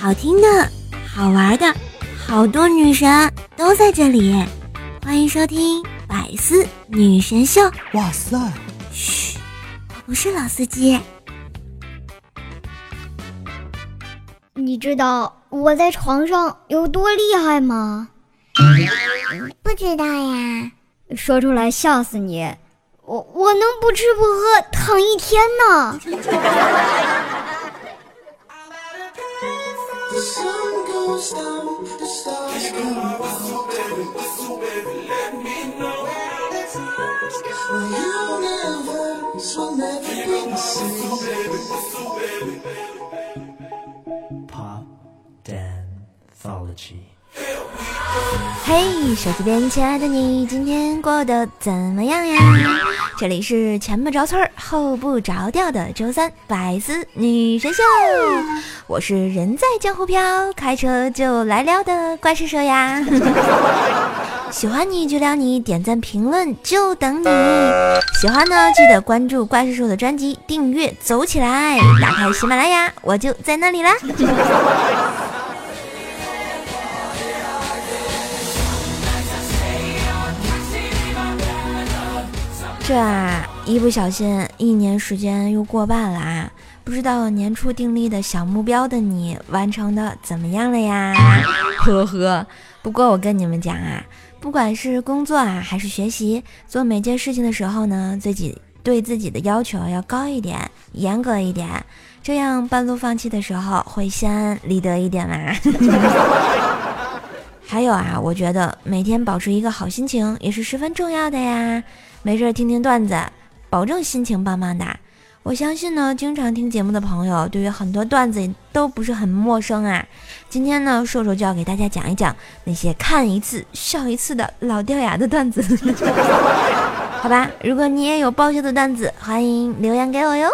好听的、好玩的，好多女神都在这里。欢迎收听《百思女神秀》。哇塞！嘘，我不是老司机。你知道我在床上有多厉害吗？不知道呀。说出来笑死你！我我能不吃不喝躺一天呢。嘿，手机边亲爱的你，今天过得怎么样呀？这里是前不着村后不着调的周三百思女神秀，我是人在江湖飘，开车就来撩的怪兽兽呀。喜欢你就撩你，点赞评论就等你。喜欢呢，记得关注怪兽兽的专辑，订阅走起来，打开喜马拉雅，我就在那里啦。这啊，一不小心，一年时间又过半了啊！不知道年初订立的小目标的你，完成的怎么样了呀？呵呵。不过我跟你们讲啊，不管是工作啊，还是学习，做每件事情的时候呢，自己对自己的要求要高一点，严格一点，这样半路放弃的时候会心安理得一点嘛。还有啊，我觉得每天保持一个好心情也是十分重要的呀。没事听听段子，保证心情棒棒哒。我相信呢，经常听节目的朋友对于很多段子都不是很陌生啊。今天呢，瘦瘦就要给大家讲一讲那些看一次笑一次的老掉牙的段子，好吧？如果你也有爆笑的段子，欢迎留言给我哟。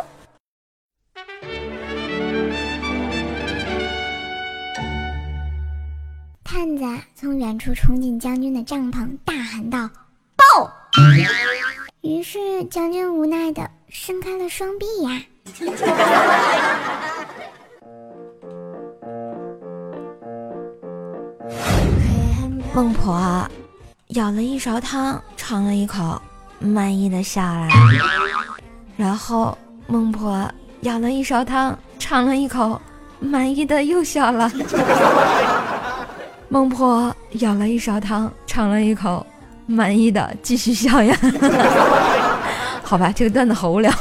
探子从远处冲进将军的帐篷，大喊道：“报！”于是将军无奈的伸开了双臂呀。孟婆舀了一勺汤，尝了一口，满意的笑了。然后孟婆舀了一勺汤，尝了一口，满意的又笑了。孟婆舀了一勺汤，尝了一口。满意的继续笑呀，好吧，这个段子好无聊。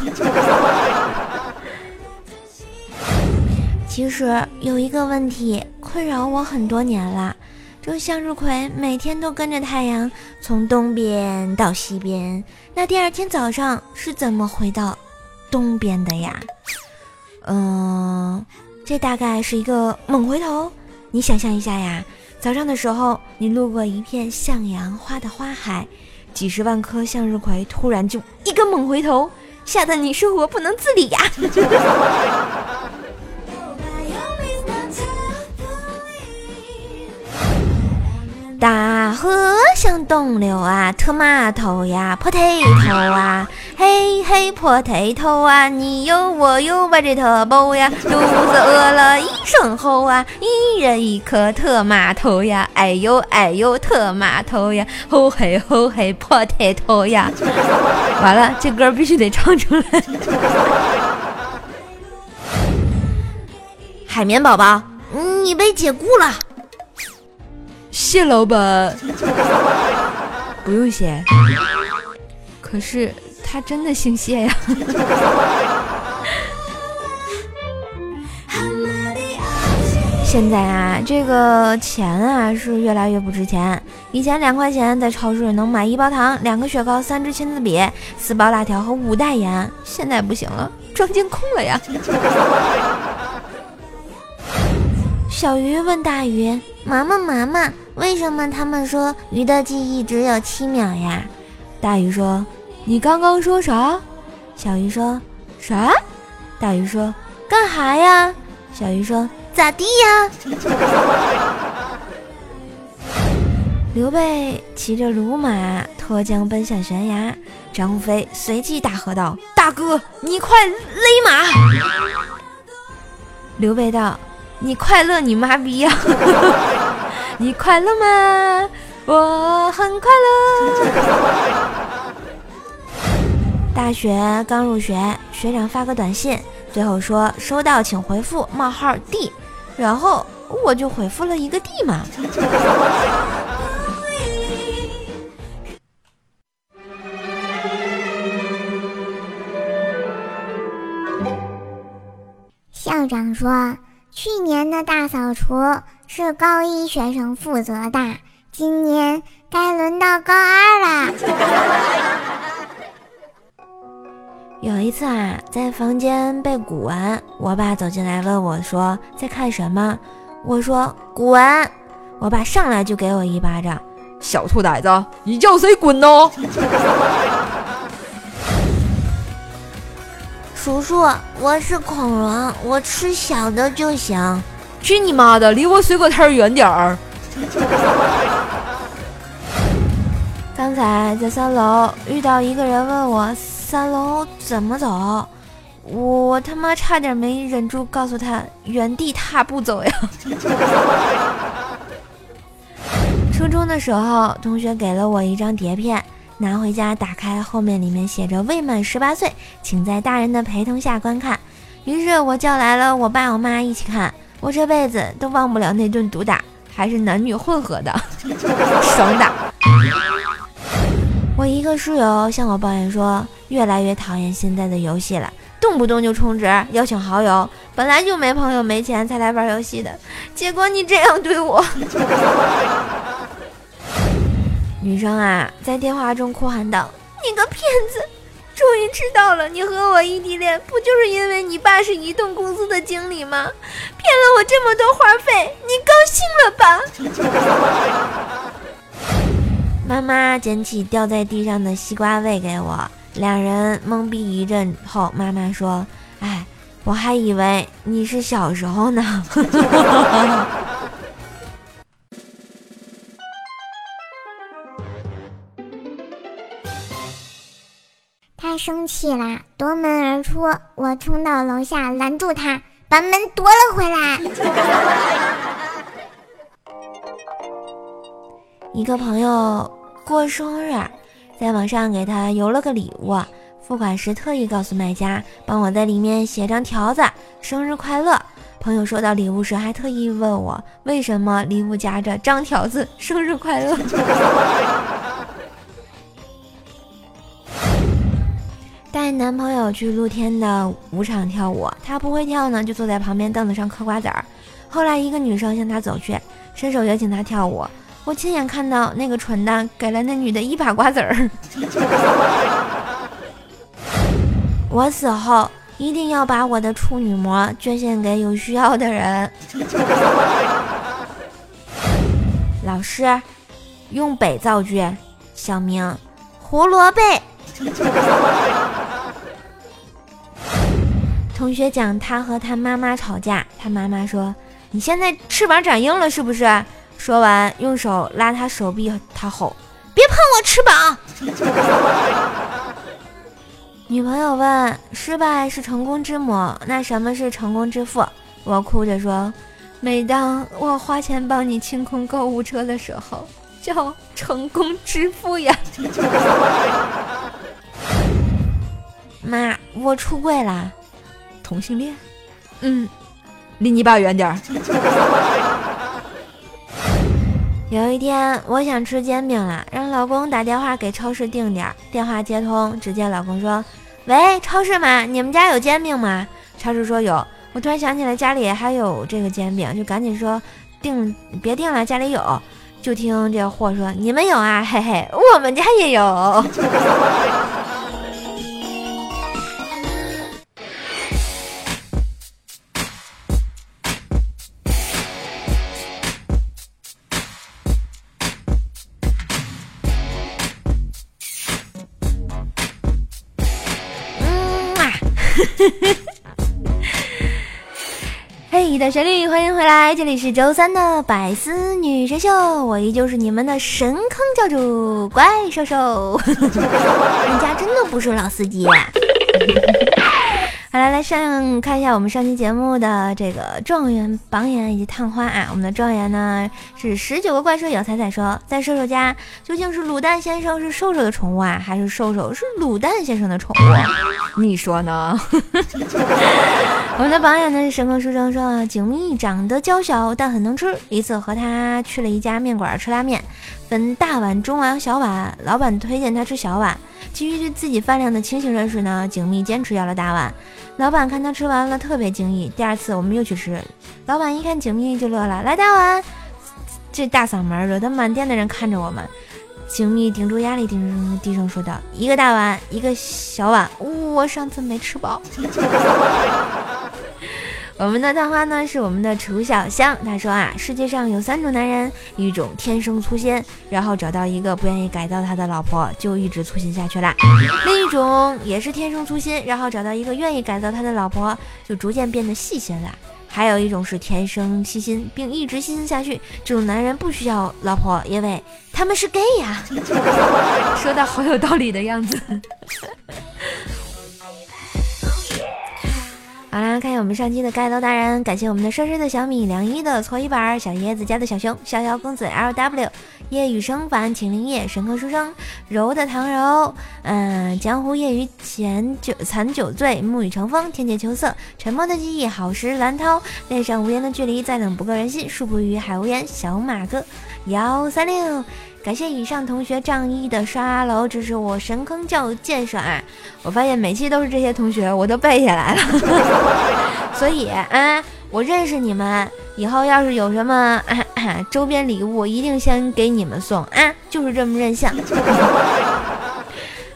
其实有一个问题困扰我很多年了，这向日葵每天都跟着太阳从东边到西边，那第二天早上是怎么回到东边的呀？嗯，这大概是一个猛回头，你想象一下呀。早上的时候，你路过一片向阳花的花海，几十万颗向日葵突然就一个猛回头，吓得你生活不能自理呀！大河向东流啊，特码头呀，破腿头啊，嘿嘿破腿头啊，你有我有把这特包呀，肚子饿了一声吼啊，一人一颗特码头呀，哎呦哎呦特码头呀，吼嘿吼嘿破腿头呀，完了这歌必须得唱出来。海绵宝宝，你被解雇了。谢老板，不用谢。可是他真的姓谢呀。现在啊，这个钱啊是越来越不值钱。以前两块钱在超市能买一包糖、两个雪糕、三支签字笔、四包辣条和五袋盐，现在不行了，装进空了呀。小鱼问大鱼：“妈妈，妈妈。”为什么他们说鱼的记忆只有七秒呀？大鱼说：“你刚刚说啥？”小鱼说：“啥？”大鱼说：“干哈呀？”小鱼说：“咋地呀？”刘备骑着鲁马脱缰奔向悬崖，张飞随即大喝道：“大哥，你快勒马！”刘备道：“你快乐你妈逼呀！你快乐吗？我很快乐。大学刚入学，学长发个短信，最后说收到，请回复冒号 D，然后我就回复了一个 D 嘛。校长说，去年的大扫除是高一学生负责的，今年该轮到高二了。有一次啊，在房间背古文，我爸走进来问我说：“在看什么？”我说：“古文。”我爸上来就给我一巴掌：“小兔崽子，你叫谁滚呢？” 叔叔，我是恐龙，我吃小的就行。去你妈的，离我水果摊远点儿！刚才在三楼遇到一个人问我三楼怎么走，我他妈差点没忍住告诉他原地踏步走呀。初中的时候，同学给了我一张碟片。拿回家，打开后面，里面写着“未满十八岁，请在大人的陪同下观看”。于是我叫来了我爸我妈一起看，我这辈子都忘不了那顿毒打，还是男女混合的，爽打。我一个室友向我抱怨说，越来越讨厌现在的游戏了，动不动就充值邀请好友，本来就没朋友没钱才来玩游戏的，结果你这样对我。女生啊，在电话中哭喊道：“你个骗子！终于知道了，你和我异地恋不就是因为你爸是移动公司的经理吗？骗了我这么多话费，你高兴了吧？” 妈妈捡起掉在地上的西瓜喂给我，两人懵逼一阵后，妈妈说：“哎，我还以为你是小时候呢。”他生气啦，夺门而出。我冲到楼下拦住他，把门夺了回来。一个朋友过生日，在网上给他邮了个礼物，付款时特意告诉卖家，帮我在里面写张条子，生日快乐。朋友收到礼物时还特意问我，为什么礼物夹着张条子，生日快乐。带男朋友去露天的舞场跳舞，他不会跳呢，就坐在旁边凳子上嗑瓜子儿。后来一个女生向他走去，伸手邀请他跳舞。我亲眼看到那个蠢蛋给了那女的一把瓜子儿。我死后一定要把我的处女膜捐献给有需要的人。老师，用北造句。小明，胡萝卜。同学讲他和他妈妈吵架，他妈妈说：“你现在翅膀长硬了是不是？”说完用手拉他手臂，他吼：“别碰我翅膀！” 女朋友问：“失败是成功之母，那什么是成功之父？”我哭着说：“每当我花钱帮你清空购物车的时候，叫成功之父呀。”妈，我出柜啦。同性恋，嗯，离你爸远点儿。有一天，我想吃煎饼了，让老公打电话给超市订点儿。电话接通，只见老公说：“喂，超市吗？你们家有煎饼吗？”超市说有。我突然想起来家里还有这个煎饼，就赶紧说：“订，别订了，家里有。”就听这货说：“你们有啊？嘿嘿，我们家也有。” 的旋律，欢迎回来，这里是周三的百思女神秀，我依旧是你们的神坑教主怪兽兽，你家真的不是老司机。好了，来上看一下我们上期节目的这个状元榜眼以及探花啊。我们的状元呢是十九个怪兽有彩彩说，在兽兽家究竟是卤蛋先生是兽兽的宠物啊，还是兽兽是卤蛋先生的宠物？你说呢？我们的榜眼呢是神坑书生说，景觅长得娇小但很能吃。一次和他去了一家面馆吃拉面，分大碗、中碗、小碗，老板推荐他吃小碗。基于对自己饭量的清醒认识呢，景蜜坚持要了大碗。老板看他吃完了，特别惊异。第二次我们又去吃，老板一看景蜜就乐了，来大碗。这大嗓门惹得满店的人看着我们。景蜜顶住压力，低声低声说道：“一个大碗，一个小碗。我上次没吃饱。”我们的探花呢是我们的楚小香，他说啊，世界上有三种男人，一种天生粗心，然后找到一个不愿意改造他的老婆，就一直粗心下去了；另一种也是天生粗心，然后找到一个愿意改造他的老婆，就逐渐变得细心了；还有一种是天生细心，并一直细心下去，这种男人不需要老婆，因为他们是 gay 呀。说的好有道理的样子。好啦，看一下我们上期的盖楼达人，感谢我们的奢侈的小米、凉一的搓衣板、小椰子家的小熊、逍遥公子 L W、夜雨生烦、秦灵叶、神客书生、柔的唐柔、嗯，江湖夜雨浅酒残酒醉、沐雨成风、天界秋色、沉默的记忆、好时蓝涛、恋上无言的距离、再冷不够人心、树不语海无言、小马哥。幺三六。感谢以上同学仗义的刷楼支持我神坑教育建设啊！我发现每期都是这些同学，我都背下来了。所以啊，我认识你们，以后要是有什么 周边礼物，一定先给你们送啊！就是这么任性。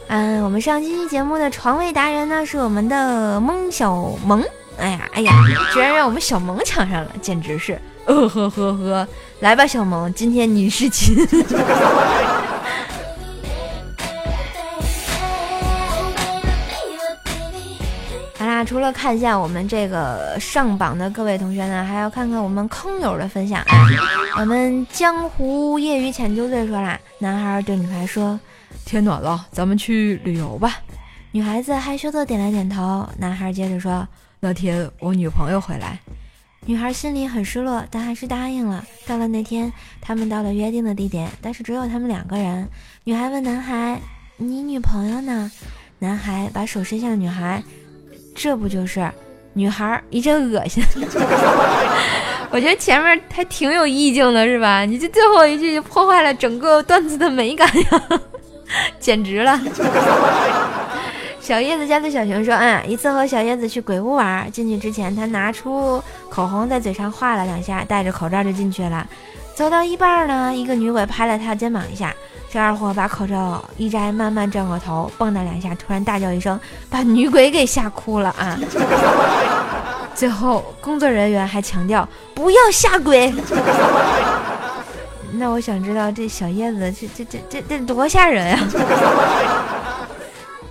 嗯，我们上期节目的床位达人呢是我们的蒙小萌。哎呀哎呀，居然让我们小萌抢上了，简直是呃呵呵呵。来吧，小萌，今天你是亲。好啦，除了看一下我们这个上榜的各位同学呢，还要看看我们坑友的分享啊。我们江湖业余浅酒醉说啦，男孩对女孩说：“天暖了，咱们去旅游吧。”女孩子害羞的点了点头。男孩接着说：“那天我女朋友回来。”女孩心里很失落，但还是答应了。到了那天，他们到了约定的地点，但是只有他们两个人。女孩问男孩：“你女朋友呢？”男孩把手伸向女孩，这不就是？女孩一阵恶心。我觉得前面还挺有意境的，是吧？你这最后一句就破坏了整个段子的美感呀，简直了。小叶子家的小熊说：“嗯，一次和小叶子去鬼屋玩，进去之前，他拿出口红在嘴上画了两下，戴着口罩就进去了。走到一半呢，一个女鬼拍了他肩膀一下，这二货把口罩一摘，慢慢转过头，蹦跶两下，突然大叫一声，把女鬼给吓哭了啊！最后工作人员还强调不要吓鬼。那我想知道这小叶子这这这这这多吓人呀！”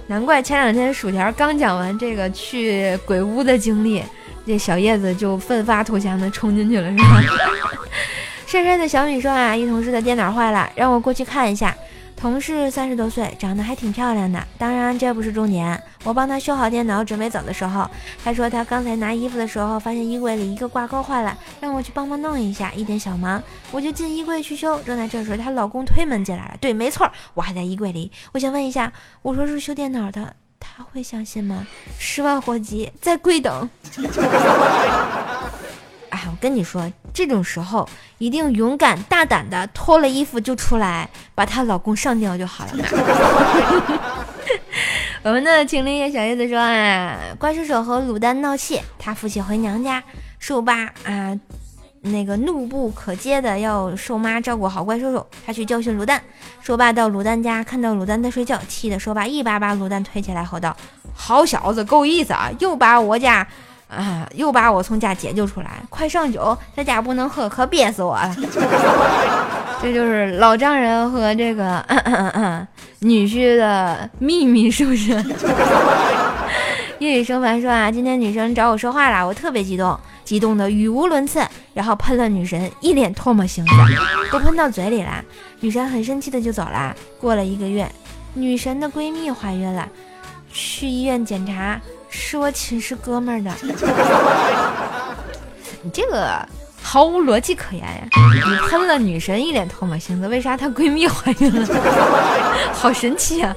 难怪前两天薯条刚讲完这个去鬼屋的经历，这小叶子就奋发图强的冲进去了，是吧？深深的小米说啊，一同事的电脑坏了，让我过去看一下。同事三十多岁，长得还挺漂亮的。当然这不是重点。我帮他修好电脑，准备走的时候，他说他刚才拿衣服的时候，发现衣柜里一个挂钩坏了，让我去帮忙弄一下，一点小忙。我就进衣柜去修。正在这时，她老公推门进来了。对，没错，我还在衣柜里。我想问一下，我说是修电脑的，他会相信吗？十万火急，在跪等。我跟你说，这种时候一定勇敢大胆的脱了衣服就出来，把她老公上吊就好了。我们的情灵叶小叶子说啊，怪兽手和卤蛋闹气，他父亲回娘家，兽爸啊，那个怒不可遏的要兽妈照顾好怪兽手，他去教训卤蛋。兽爸到卤蛋家，看到卤蛋在睡觉，气得兽爸一把把卤蛋推起来，吼道：“好小子，够意思啊，又把我家。”啊！又把我从家解救出来，快上酒，在家不能喝，可憋死我了。这就是老丈人和这个 女婿的秘密，是不是？夜雨生凡说啊，今天女神找我说话了，我特别激动，激动的语无伦次，然后喷了女神一脸唾沫星子，都喷到嘴里了。女神很生气的就走了。过了一个月，女神的闺蜜怀孕了，去医院检查。是我寝室哥们儿的。你这个毫无逻辑可言呀！你喷了女神一脸唾沫星子，为啥她闺蜜怀孕了？好神奇啊！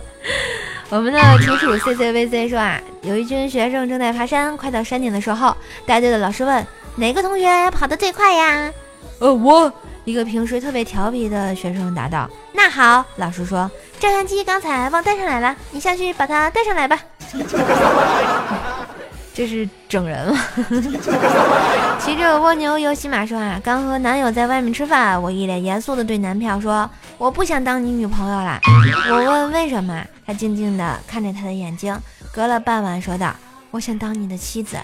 我们的楚楚 C C V C 说啊，有一群学生正在爬山，快到山顶的时候，带队的老师问哪个同学跑得最快呀？呃，我。一个平时特别调皮的学生答道：“那好，老师说，照相机刚才忘带上来了，你下去把它带上来吧。”这是整人了。骑着蜗牛游骑马说啊，刚和男友在外面吃饭，我一脸严肃的对男票说：“我不想当你女朋友了。”我问为什么，他静静的看着他的眼睛，隔了半晚说道：“我想当你的妻子。”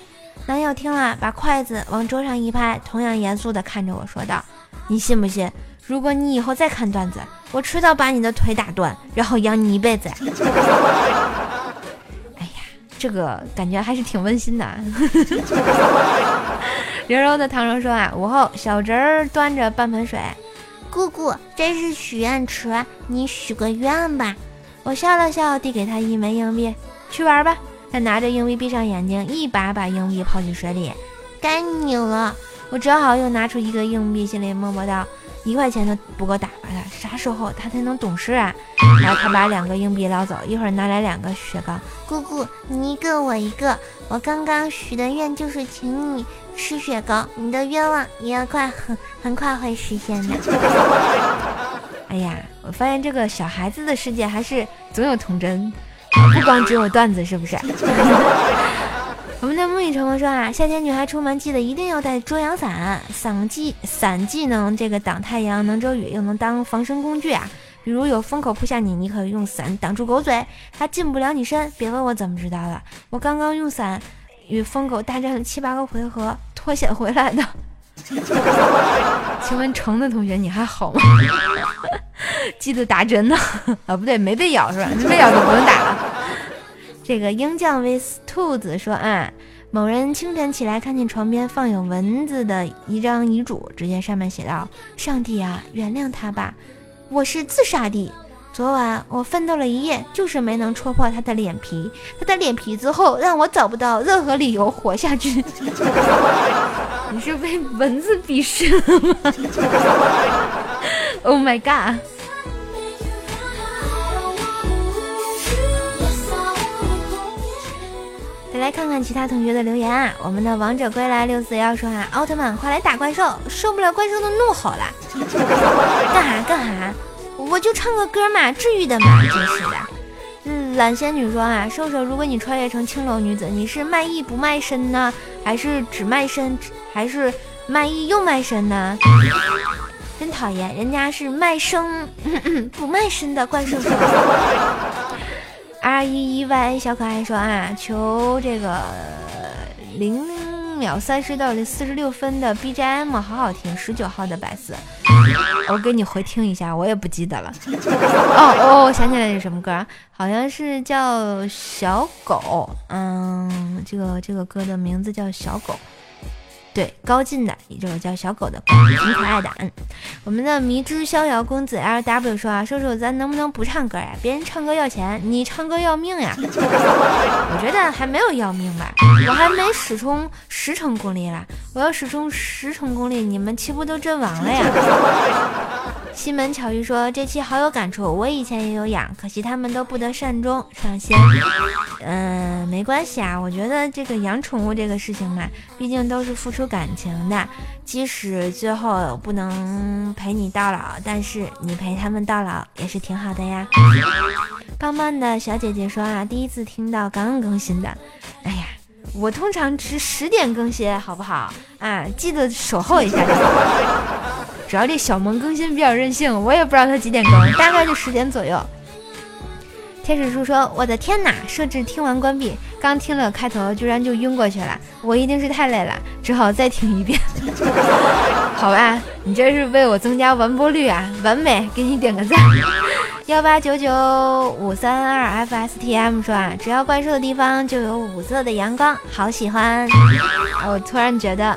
男友听了，把筷子往桌上一拍，同样严肃的看着我说道。你信不信？如果你以后再看段子，我迟早把你的腿打断，然后养你一辈子。哎呀，这个感觉还是挺温馨的。柔柔的唐柔说啊，午后小侄儿端着半盆水，姑姑，这是许愿池，你许个愿吧。我笑了笑，递给他一枚硬币，去玩吧。他拿着硬币，闭上眼睛，一把把硬币抛进水里，该你了。我只好又拿出一个硬币，心里默默道：“一块钱都不够打发他，啥时候他才能懂事啊？” 然后他把两个硬币捞走，一会儿拿来两个雪糕。姑姑，你一个我一个。我刚刚许的愿就是请你吃雪糕，你的愿望也要快很很快会实现的。哎呀，我发现这个小孩子的世界还是总有童真，不光只有段子，是不是？我们的沐雨成风说啊，夏天女孩出门记得一定要带遮阳伞，伞既伞既能这个挡太阳，能遮雨，又能当防身工具啊。比如有风口扑向你，你可以用伞挡住狗嘴，它进不了你身。别问我怎么知道的，我刚刚用伞与疯狗大战了七八个回合，脱险回来的。请问橙子同学你还好吗？记得打针呢？啊，不对，没被咬是吧？没被咬就不用打。这个鹰将 with 兔子说啊，某人清晨起来看见床边放有蚊子的一张遗嘱，只见上面写道：“上帝啊，原谅他吧，我是自杀的。昨晚我奋斗了一夜，就是没能戳破他的脸皮。他的脸皮之后，让我找不到任何理由活下去。你是被蚊子鄙视了吗？Oh my god！” 来看看其他同学的留言啊！我们的王者归来六四幺说啊，奥特曼快来打怪兽，受不了怪兽的怒吼了！干哈干哈？我就唱个歌嘛，治愈的嘛，真是的。嗯，懒仙女说啊，瘦瘦，如果你穿越成青楼女子，你是卖艺不卖身呢，还是只卖身，还是卖艺又卖身呢？真讨厌，人家是卖声 不卖身的怪兽兽。R 一一 Y 小可爱说啊，求这个零秒三十到四十六分的 BGM 好好听，十九号的百思，我给你回听一下，我也不记得了。哦哦，我想起来是什么歌啊，好像是叫小狗，嗯，这个这个歌的名字叫小狗。对，高进的也就是叫小狗的，挺可爱的。嗯，我们的迷之逍遥公子 L W 说啊，瘦瘦，咱能不能不唱歌呀？别人唱歌要钱，你唱歌要命呀！我觉得还没有要命吧，我还没使出十成功力了，我要使出十成功力，你们岂不都阵亡了呀？西门巧遇说：“这期好有感触，我以前也有养，可惜他们都不得善终，上仙。嗯，没关系啊，我觉得这个养宠物这个事情嘛，毕竟都是付出感情的，即使最后不能陪你到老，但是你陪他们到老也是挺好的呀。”棒棒的小姐姐说：“啊，第一次听到刚更新的，哎呀，我通常是十点更新，好不好？啊，记得守候一下。”主要这小萌更新比较任性，我也不知道他几点更，大概就十点左右。天使叔说：“我的天哪！设置听完关闭，刚听了开头，居然就晕过去了。我一定是太累了，只好再听一遍。好吧，你这是为我增加完播率啊，完美，给你点个赞。”幺八九九五三二 FSTM 说啊，只要怪兽的地方就有五色的阳光，好喜欢。我突然觉得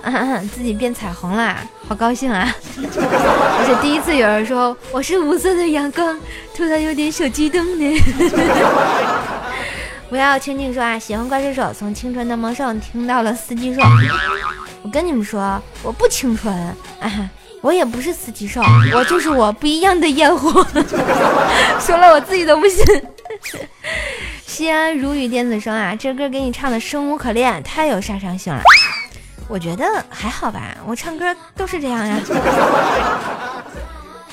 自己变彩虹了，好高兴啊！而且第一次有人说我是五色的阳光，突然有点小激动呢。不要请你说啊，喜欢怪兽手，从青春的萌兽听到了四季兽。我跟你们说，我不青春，啊，我也不是四季兽，我就是我不一样的烟火。说了我自己都不信。西安如雨电子声啊，这歌给你唱的生无可恋，太有杀伤性了。我觉得还好吧，我唱歌都是这样呀。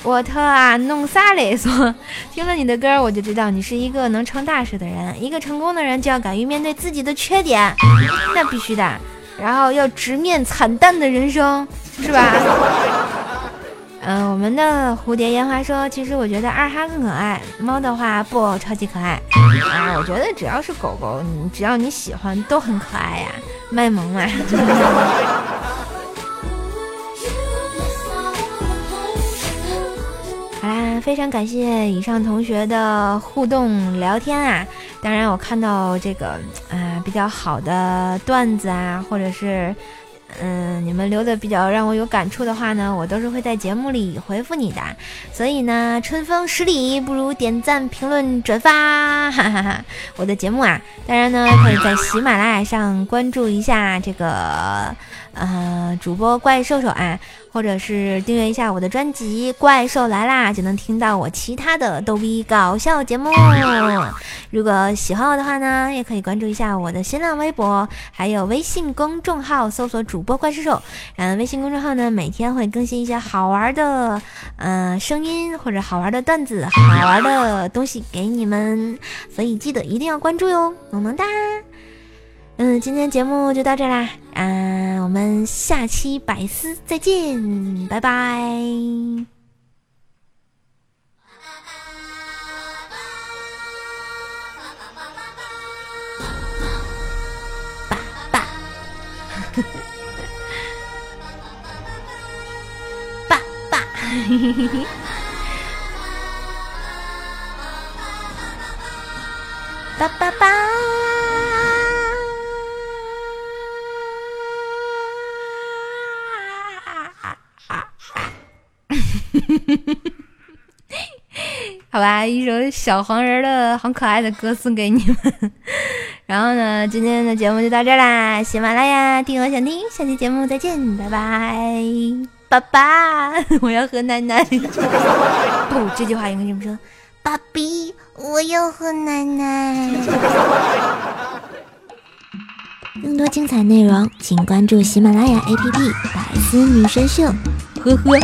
我特啊，弄啥嘞？说听了你的歌，我就知道你是一个能成大事的人。一个成功的人就要敢于面对自己的缺点，那必须的。然后要直面惨淡的人生，是吧？嗯，我们的蝴蝶烟花说，其实我觉得二哈更可爱，猫的话不超级可爱啊。我觉得只要是狗狗，你只要你喜欢，都很可爱呀，卖萌嘛。好啦，非常感谢以上同学的互动聊天啊！当然，我看到这个啊比较好的段子啊，或者是。嗯，你们留的比较让我有感触的话呢，我都是会在节目里回复你的。所以呢，春风十里不如点赞、评论、转发，哈哈哈！我的节目啊，当然呢，可以在喜马拉雅上关注一下这个呃主播怪兽兽啊。或者是订阅一下我的专辑《怪兽来啦》，就能听到我其他的逗逼搞笑节目。如果喜欢我的话呢，也可以关注一下我的新浪微博，还有微信公众号，搜索主播怪兽手。嗯，微信公众号呢，每天会更新一些好玩的，嗯，声音或者好玩的段子、好玩的东西给你们，所以记得一定要关注哟，萌萌哒。嗯，今天节目就到这啦，嗯，我们下期百思再见，拜拜。爸爸，爸爸，爸爸爸。好吧，一首小黄人的很可爱的歌送给你们。然后呢，今天的节目就到这啦，喜马拉雅听我想听，下期节目再见，拜拜，爸爸，我要喝奶奶。不，这句话应该这么说，爸比，我要喝奶奶。更多精彩内容，请关注喜马拉雅 APP《百思女神秀》。呵呵。